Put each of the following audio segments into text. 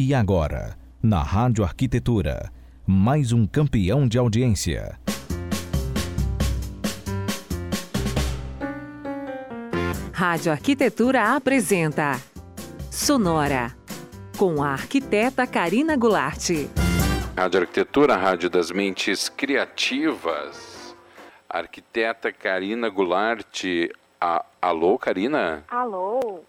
E agora, na Rádio Arquitetura, mais um campeão de audiência. Rádio Arquitetura apresenta Sonora, com a arquiteta Karina Goulart. Rádio Arquitetura, Rádio das Mentes Criativas. Arquiteta Karina Goulart. A, alô, Karina? Alô?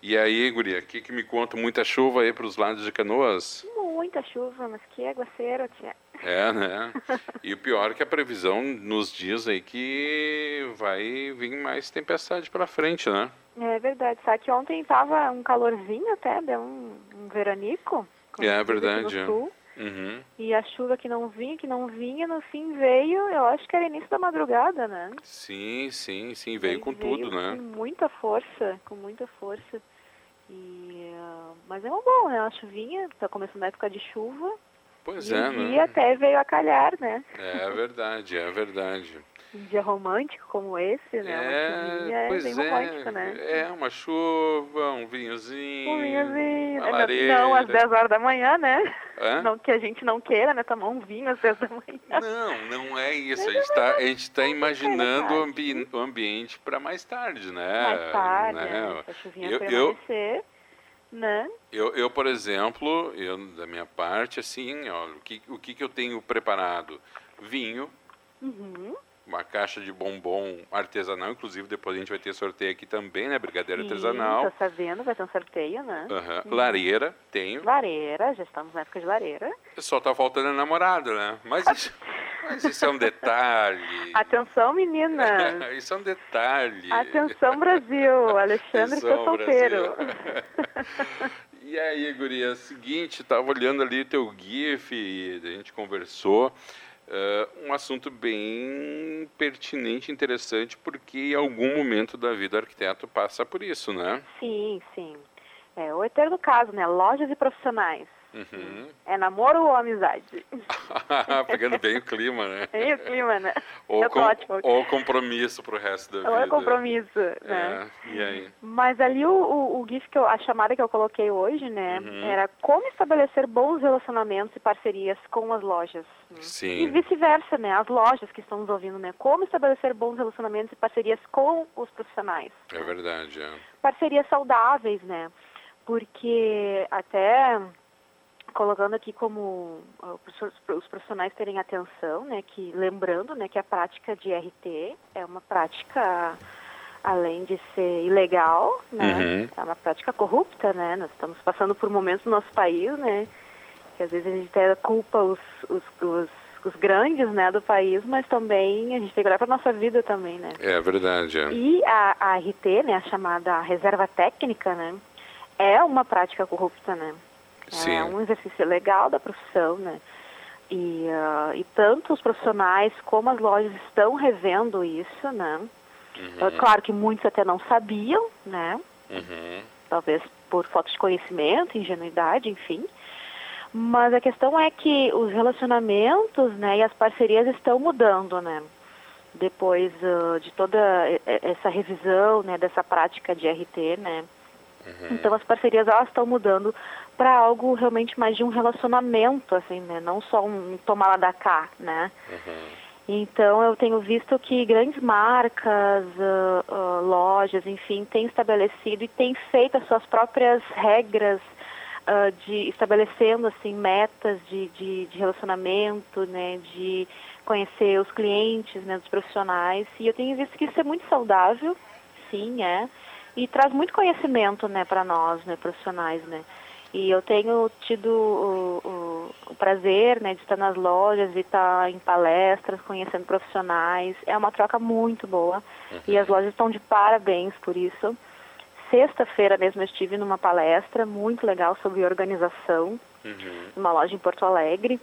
E aí, guria, o que, que me conta? Muita chuva aí para os lados de Canoas? Muita chuva, mas que aguaceiro, tia. É, né? E o pior é que a previsão nos diz aí que vai vir mais tempestade para frente, né? É verdade. Sabe que ontem tava um calorzinho até, deu um, um veranico. É verdade. Sul, Uhum. e a chuva que não vinha, que não vinha, no fim veio, eu acho que era início da madrugada, né? Sim, sim, sim, veio com tudo, Com né? muita força, com muita força. E, ah, mas é um bom, né? A chuvinha, tá começando a época de chuva. Pois e é, né? até veio a calhar, né? É verdade, é verdade. Um dia romântico como esse, né? Uma chuvinha é bem romântico, é, né? é, uma chuva, um vinhozinho, Um vinhozinho. uma É. Não às 10 horas da manhã, né? Hã? Não que a gente não queira, né? Tomar um vinho às 10 da manhã. Não, não é isso. A gente está a gente tá imaginando o, ambi o ambiente para mais tarde, né? Mais tarde, né? né? A chuvinha Eu- eu- né? Eu, eu, por exemplo, eu da minha parte, assim, ó, o que, o que, que eu tenho preparado? Vinho, Uhum. Uma caixa de bombom artesanal, inclusive depois a gente vai ter sorteio aqui também, né? Brigadeiro Sim, artesanal. Tô sabendo, vai ter um sorteio, né? Aham. Lareira, tenho. Lareira, já estamos na época de lareira. Só tá faltando a namorada, né? Mas isso, mas isso é um detalhe. Atenção, menina! Isso é um detalhe. Atenção, Brasil! Alexandre está solteiro. E aí, guria, seguinte, tava olhando ali teu GIF a gente conversou. Eh, um assunto bem pertinente, interessante, porque em algum momento da vida o arquiteto passa por isso, né? Sim, sim. É o eterno caso, né? Lojas e profissionais. Uhum. É namoro ou amizade? Pegando bem o clima, né? É o clima, né? Ou, é com- ótimo. ou compromisso pro resto da Ou vida. é compromisso, né? É, e aí? Mas ali o, o, o GIF, que eu, a chamada que eu coloquei hoje, né, Uhum. era como estabelecer bons relacionamentos e parcerias com as lojas. né? E Sim. vice-versa, né, as lojas que estão nos ouvindo, né, como estabelecer bons relacionamentos e parcerias com os profissionais. É verdade, é. Parcerias saudáveis, né, porque até colocando aqui como ah, os os profissionais terem atenção, né, que lembrando, né, que a prática de RT é uma prática além de ser ilegal, né, Uhum. é uma prática corrupta, né, nós estamos passando por momentos no nosso país, né, que às vezes a gente até culpa os, os, os, os grandes, né, do país, mas também a gente tem que olhar para nossa vida também, né. É verdade, é. E a, a RT, né, a chamada reserva técnica, né, é uma prática corrupta, né. Sim. É um exercício legal da profissão, né. E, ah, e tanto os profissionais como as lojas estão revendo isso, né. É claro que muitos até não sabiam, né, Uhum. talvez por falta de conhecimento, ingenuidade, enfim. Mas a questão é que os relacionamentos, né, e as parcerias estão mudando, né? Depois ah, de toda essa revisão, né, dessa prática de RT, né? Então as parcerias elas estão mudando para algo realmente mais de um relacionamento, assim, né? Não só um tomar lá da cá, né? Então eu tenho visto que grandes marcas, ah, ah, lojas, enfim, têm estabelecido e têm feito as suas próprias regras ah, de estabelecendo assim metas de, de, de relacionamento, né, de conhecer os clientes, né, dos profissionais. E eu tenho visto que isso é muito saudável, sim, é, e traz muito conhecimento, né, para nós, né, profissionais, né. E eu tenho tido o, o- o prazer né, de estar nas lojas, de estar em palestras, conhecendo profissionais. É uma troca muito boa. E as lojas estão de parabéns por isso. Sexta-feira mesmo eu estive numa palestra muito legal sobre organização, Uhum. numa loja em Porto Alegre.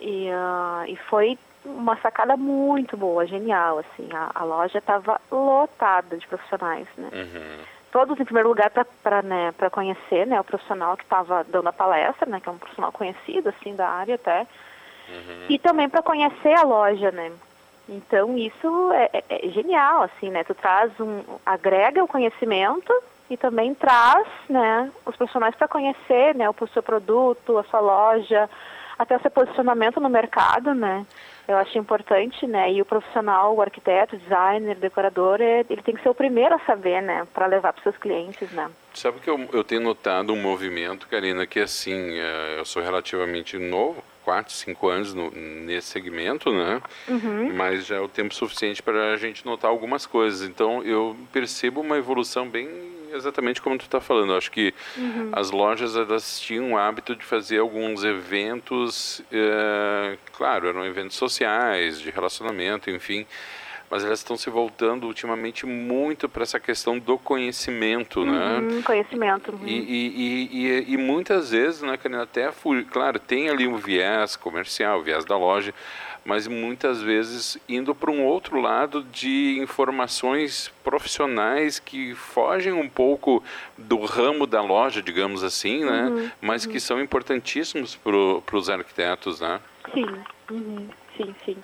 E, ah, e foi uma sacada muito boa, genial. assim. A, a loja estava lotada de profissionais. Né? Uhum. Todos em primeiro lugar para né, conhecer né, o profissional que estava dando a palestra, né, que é um profissional conhecido assim da área até, e também para conhecer a loja, né. Então isso é, é- é genial assim, né. Tu traz um agrega o conhecimento, e também traz né, os profissionais para conhecer né, o seu produto, a sua loja, até o seu posicionamento no mercado, né? Eu acho importante, né? E o profissional, o arquiteto, designer, decorador, é, ele tem que ser o primeiro a saber, né? Para levar para seus clientes, né? Sabe que eu, eu tenho notado um movimento, Karina, que assim, é, eu sou relativamente novo, quatro, cinco anos no, nesse segmento, né? Uhum. Mas já é o tempo suficiente para a gente notar algumas coisas. Então, eu percebo uma evolução bem exatamente como tu está falando. Eu acho que uhum. as lojas elas tinham o hábito de fazer alguns eventos, é, claro, eram eventos sociais, de relacionamento, enfim mas elas estão se voltando ultimamente muito para essa questão do conhecimento, né? uhum, né? Conhecimento. Uhum. E, e, e, e, muitas vezes, né, até, claro, tem ali um viés comercial, o viés da loja, mas muitas vezes indo para um outro lado de informações profissionais que fogem um pouco do ramo da loja, digamos assim, né? Uhum, mas uhum. que são importantíssimos para os arquitetos, né? Sim, uhum, sim, sim.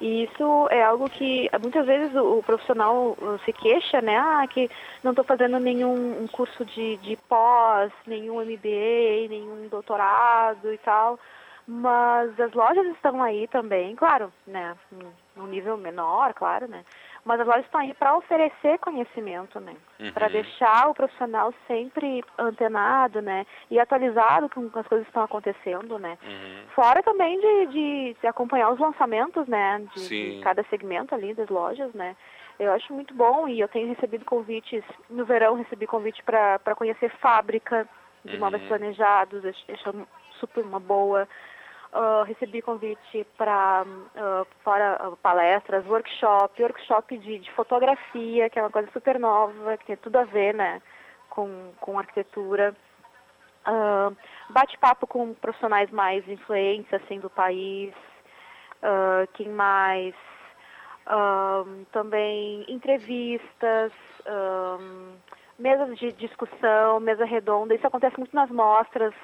E isso é algo que muitas vezes o, o profissional uh, se queixa, né? Ah, que não estou fazendo nenhum um curso de, de pós, nenhum MBA, nenhum doutorado e tal. Mas as lojas estão aí também, claro, né? Num nível menor, claro, né? mas as lojas estão aí para oferecer conhecimento, né? Uhum. Para deixar o profissional sempre antenado, né? E atualizado com as coisas que estão acontecendo, né? Uhum. Fora também de, de, de, acompanhar os lançamentos, né? De, de, cada segmento ali das lojas, né? Eu acho muito bom e eu tenho recebido convites, no verão recebi convite para conhecer fábrica de uhum. móveis planejados, acho super uma boa. Uh, recebi convite para uh, fora uh, palestras, workshop, workshop de, de, fotografia, que é uma coisa super nova, que tem tudo a ver, né, com, com arquitetura. Bate-papo com profissionais mais influentes, assim, do país. quem mais? também entrevistas, mesas de discussão, mesa redonda. Isso acontece muito nas mostras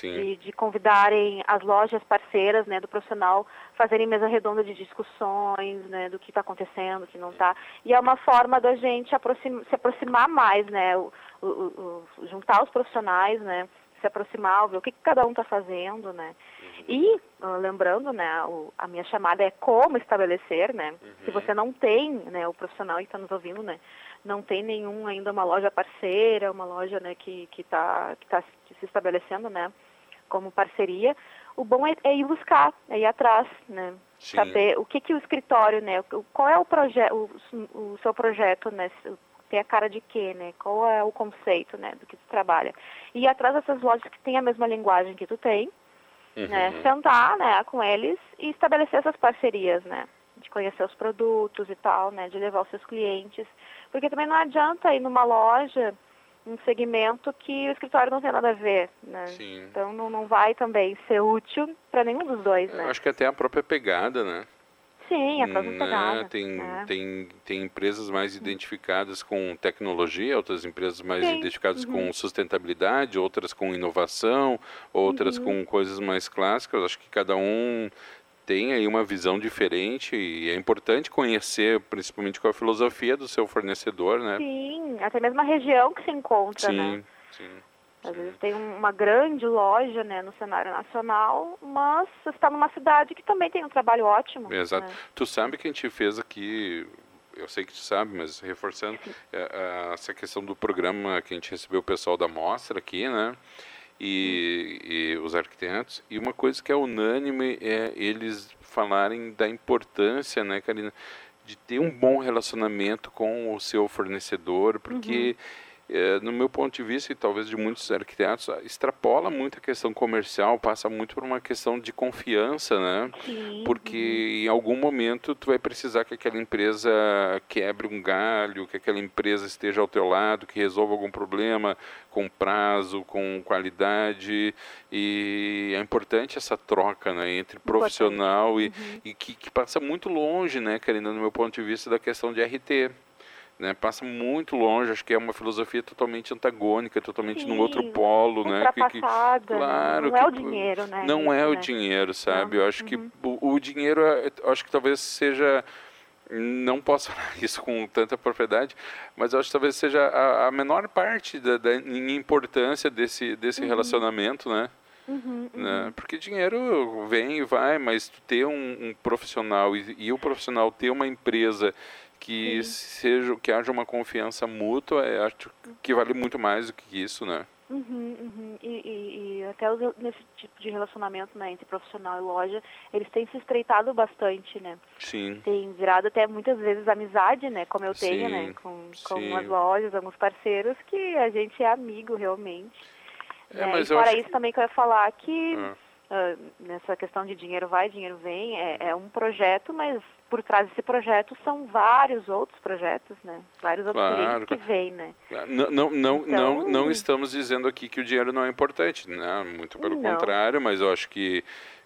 de, de, convidarem as lojas parceiras né, do profissional fazerem mesa redonda de discussões né, do que está acontecendo, o que não está. E é uma forma da gente aproxima, se aproximar mais, né, o, o, o, juntar os profissionais, né, se aproximar, ver o que, que cada um está fazendo, né. Uhum. E, uh, lembrando, né, a minha chamada é como estabelecer, né, uhum. se você não tem, né, o profissional que está nos ouvindo, né, não tem nenhum ainda uma loja parceira, uma loja né, que está que tá se estabelecendo né, como parceria, o bom é, é ir buscar, é ir atrás, né? Sim. Saber o que, que o escritório, né? Qual é o projeto, o, o, seu projeto, né? Tem a cara de quê, né? Qual é o conceito, né? Do que tu trabalha. E ir atrás dessas lojas que têm a mesma linguagem que tu tem, né, uhum. né? Sentar, né? Com eles e estabelecer essas parcerias, né? De conhecer os produtos e tal, né? De levar os seus clientes. Porque também não adianta ir numa loja, um segmento que o escritório não tem nada a ver, né? Sim. Então não, não vai também ser útil para nenhum dos dois, né? Eu acho que até a própria pegada, né? Sim, a própria né? pegada. Tem, é. tem, tem empresas mais identificadas com tecnologia, outras empresas mais Sim. identificadas uhum. com sustentabilidade, outras com inovação, outras uhum. com coisas mais clássicas. Acho que cada um tem aí uma visão diferente e é importante conhecer, principalmente com a filosofia do seu fornecedor, né? Sim, até mesmo a região que se encontra, sim, né? Sim, Às sim. vezes tem uma grande loja, né, no cenário nacional, mas está numa cidade que também tem um trabalho ótimo. Exato. Né? Tu sabe que a gente fez aqui eu sei que tu sabe, mas reforçando é, essa questão do programa que a gente recebeu o pessoal da mostra aqui, né? E, e, os arquitetos. E uma coisa que é unânime é eles falarem da importância, né, Karina, de ter um bom relacionamento com o seu fornecedor, porque uhum é, no meu ponto de vista, e talvez de muitos arquitetos, extrapola muito a questão comercial, passa muito por uma questão de confiança, né? Sim. Porque em algum momento tu vai precisar que aquela empresa quebre um galho, que aquela empresa esteja ao teu lado, que resolva algum problema com prazo, com qualidade, e é importante essa troca, né, entre profissional e, uhum. e que, que, passa muito longe, né, Karina, no meu ponto de vista, da questão de RT né, passa muito longe, acho que é uma filosofia totalmente antagônica, totalmente Sim, num outro polo, né? Que, que, claro, não é o dinheiro, né? Não é o né? dinheiro, sabe? Não. Eu acho uhum. que o, o dinheiro, acho que talvez seja Não posso falar isso com tanta propriedade, mas acho que talvez seja a, a menor parte da, da importância desse, desse uhum. relacionamento, né? Uhum, uhum. Né? Porque dinheiro vem e vai, mas ter um, um profissional e, e, o profissional ter uma empresa que Sim. seja que haja uma confiança mútua, acho que vale muito mais do que isso, né? Uhum, uhum. E, e, e, até nesse tipo de relacionamento né, entre profissional e loja, eles têm se estreitado bastante, né? Sim. Tem virado até muitas vezes amizade, né? Como eu tenho, né, sim, né? Com, com as lojas, alguns parceiros que a gente é amigo realmente. É, né? mas e fora isso também que eu ia falar que ah. Uh, nessa questão de dinheiro vai, dinheiro vem, é, é um projeto, mas por trás desse projeto são vários outros projetos, né? Vários outros claro. que vêm, né? Não, não, não, então... não, não estamos dizendo aqui que o dinheiro não é importante, né? Muito pelo não. contrário, mas eu acho que,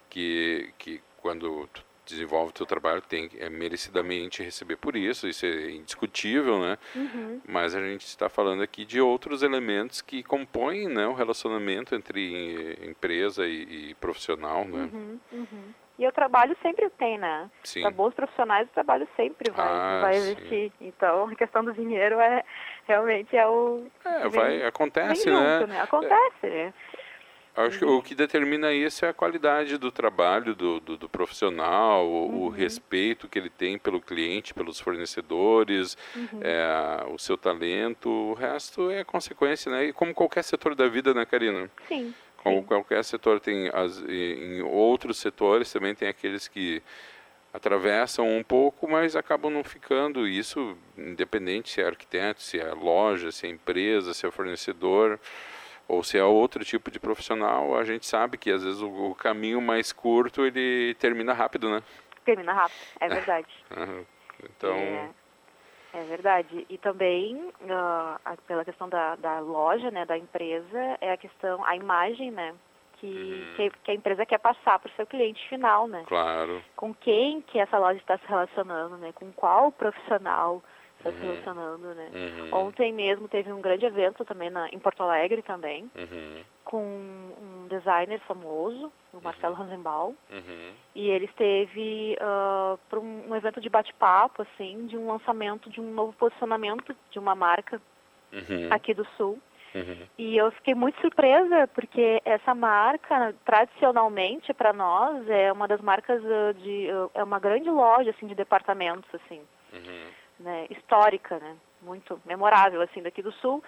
que, que quando tu desenvolve o teu trabalho tem é merecidamente receber por isso, isso é indiscutível, né? Uhum. Mas a gente está falando aqui de outros elementos que compõem né, o relacionamento entre empresa e, e profissional, né? Uhum, uhum. E o trabalho sempre tem, né? Para bons profissionais, o trabalho sempre vai, ah, vai existir. Sim. Então, a questão do dinheiro é realmente é o. É, vai, acontece, né? Junto, né? Acontece, é. Acho que o que determina isso é a qualidade do trabalho do, do, do profissional, uhum. o, respeito que ele tem pelo cliente, pelos fornecedores, uhum. é, o seu talento. O resto é consequência, né? E como qualquer setor da vida, né, Karina? Sim. Como qualquer setor tem, as, em outros setores também tem aqueles que atravessam um pouco, mas acabam não ficando. Isso, independente se é arquiteto, se é loja, se é empresa, se é fornecedor ou se é outro tipo de profissional, a gente sabe que às vezes o, o caminho mais curto ele termina rápido, né? Termina rápido, é verdade. então é. É verdade. E também, uh, pela questão da, da loja, né, da empresa, é a questão, a imagem, né, que, uhum. que, que, a empresa quer passar para o seu cliente final, né? Claro. Com quem que essa loja está se relacionando, né? Com qual profissional está uhum. se relacionando, né? Uhum. Ontem mesmo teve um grande evento também na, em Porto Alegre também, uhum. com um designer famoso, o uhum. Marcelo Rosenbaum, uhum. e ele esteve uh, para um, um, evento de bate-papo, assim, de um lançamento de um novo posicionamento de uma marca uhum. aqui do Sul. E eu fiquei muito surpresa porque essa marca, tradicionalmente para nós, é uma das marcas uh, de uh, é uma grande loja assim de departamentos assim né, histórica, né, muito memorável assim daqui do Sul.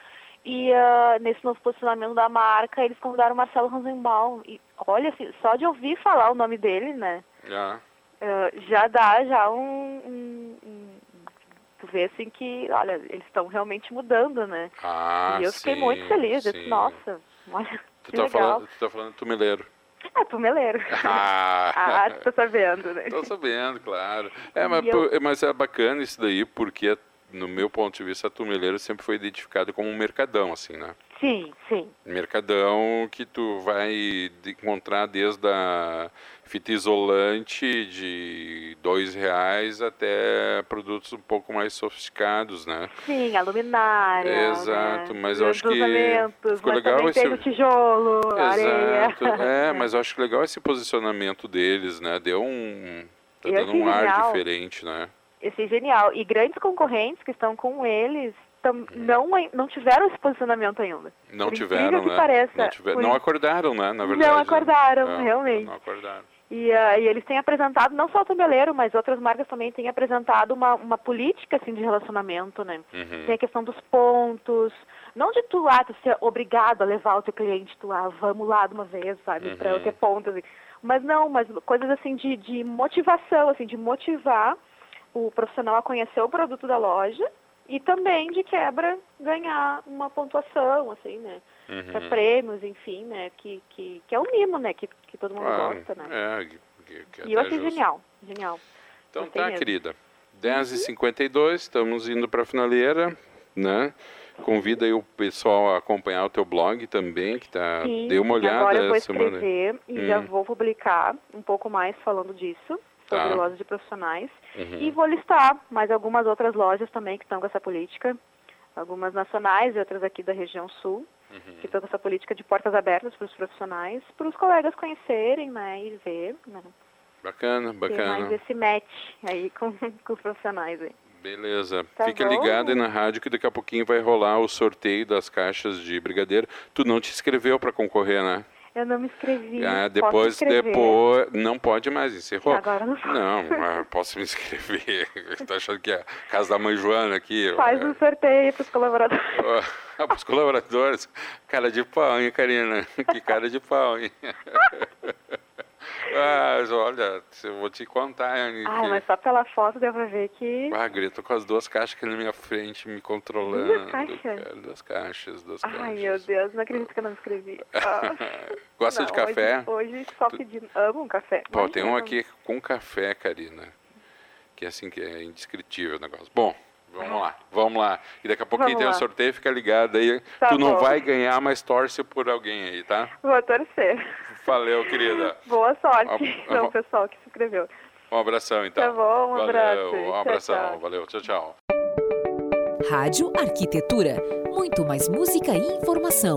E uh, nesse novo posicionamento da marca, eles convidaram o Marcelo Rosenbaum. E olha, assim, só de ouvir falar o nome dele, né? Já. Uh, já dá já um, um, um, Tu vê assim que, olha, eles estão realmente mudando, né? Ah, e eu fiquei sim, muito feliz. Eu disse, Nossa, olha. Tu tá, falando, tu tá falando tumeleiro. É, tumeleiro. Ah, ah tô sabendo, né? Tô sabendo, claro. É, mas, eu... mas é bacana isso daí, porque no meu ponto de vista, a tumeleira sempre foi identificada como um mercadão, assim, né? Sim, sim. Mercadão que tu vai encontrar desde a fita isolante de dois reais até produtos um pouco mais sofisticados, né? Sim, a luminária. Exato, né? mas eu acho que ficou legal esse tem o tijolo, Exato. areia. É, mas eu acho legal esse posicionamento deles, né? Deu um tá dando um ar diferente, né? Esse é genial. E grandes concorrentes que estão com eles não, não tiveram esse posicionamento ainda. Não Por tiveram, né? Pareça, não, tiver, não acordaram, né? Na verdade. Não acordaram, né? realmente. Não acordaram. E, uh, e, eles têm apresentado, não só o Tambeleiro, mas outras marcas também têm apresentado uma, uma política assim, de relacionamento, né? Uhum. Tem a questão dos pontos, não de tu lá, tu ser obrigado a levar o teu cliente, tu lá, vamos lá de uma vez, sabe, uhum. para eu ter pontos. Mas não, mas coisas assim de, de motivação, assim, de motivar o profissional a conhecer o produto da loja e também de quebra ganhar uma pontuação, assim, né? Uhum. Prêmios, enfim, né? Que, que, que é um mimo, né? Que, que todo mundo ah, gosta, né? É, que, que e eu achei genial, genial. Então Gostei tá, mesmo. querida. 10h52, uhum. estamos indo para a finaleira, né? Convida aí o pessoal a acompanhar o teu blog também, que tá. Sim, Dê uma olhada agora eu vou escrever e hum. já vou publicar um pouco mais falando disso sobre tá. lojas de profissionais. Uhum. E vou listar mais algumas outras lojas também que estão com essa política, algumas nacionais e outras aqui da região sul, uhum. que estão com essa política de portas abertas para os profissionais, para os colegas conhecerem né, e ver. Né. Bacana, bacana. Tem mais esse match aí com, com os profissionais aí. Beleza. Tá Fica bom. ligado aí na rádio que daqui a pouquinho vai rolar o sorteio das caixas de brigadeiro. Tu não te inscreveu para concorrer, né? Eu não me inscrevi. Ah, Posso depois, depois, não pode mais, encerrou. Agora não pode. Não, posso me inscrever. tá achando que é a casa da mãe Joana aqui? Faz um sorteio para os colaboradores. Para os colaboradores. Cara de pau, hein, Karina? Que cara de pau, hein? Mas olha, eu vou te contar, hein? Ai, que- mas só pela foto deu pra ver que. Ah, grito com as duas caixas aqui na minha frente, me controlando. Duas caixas? cara, Duas caixas, duas caixas. Ai, meu Deus, não acredito que eu não me inscrevi. Ah. Gosta Não, de café? Hoje, hoje só pedindo. Amo um café. Mas tem um aqui com café, Karina. Que é assim, que é indescritível o negócio. Bom, vamos lá, vamos lá. E daqui a pouquinho tem o lá. sorteio, fica ligado aí. Tá tu não bom. vai ganhar, mas torce por alguém aí, tá? Vou torcer. Valeu, querida. Boa sorte, então, ah, pessoal que se inscreveu. Um abração, então. Tá bom, um Valeu, abraço. Um Tchau, abração, tchau. valeu, tchau, tchau. Rádio Arquitetura. Muito mais música e informação.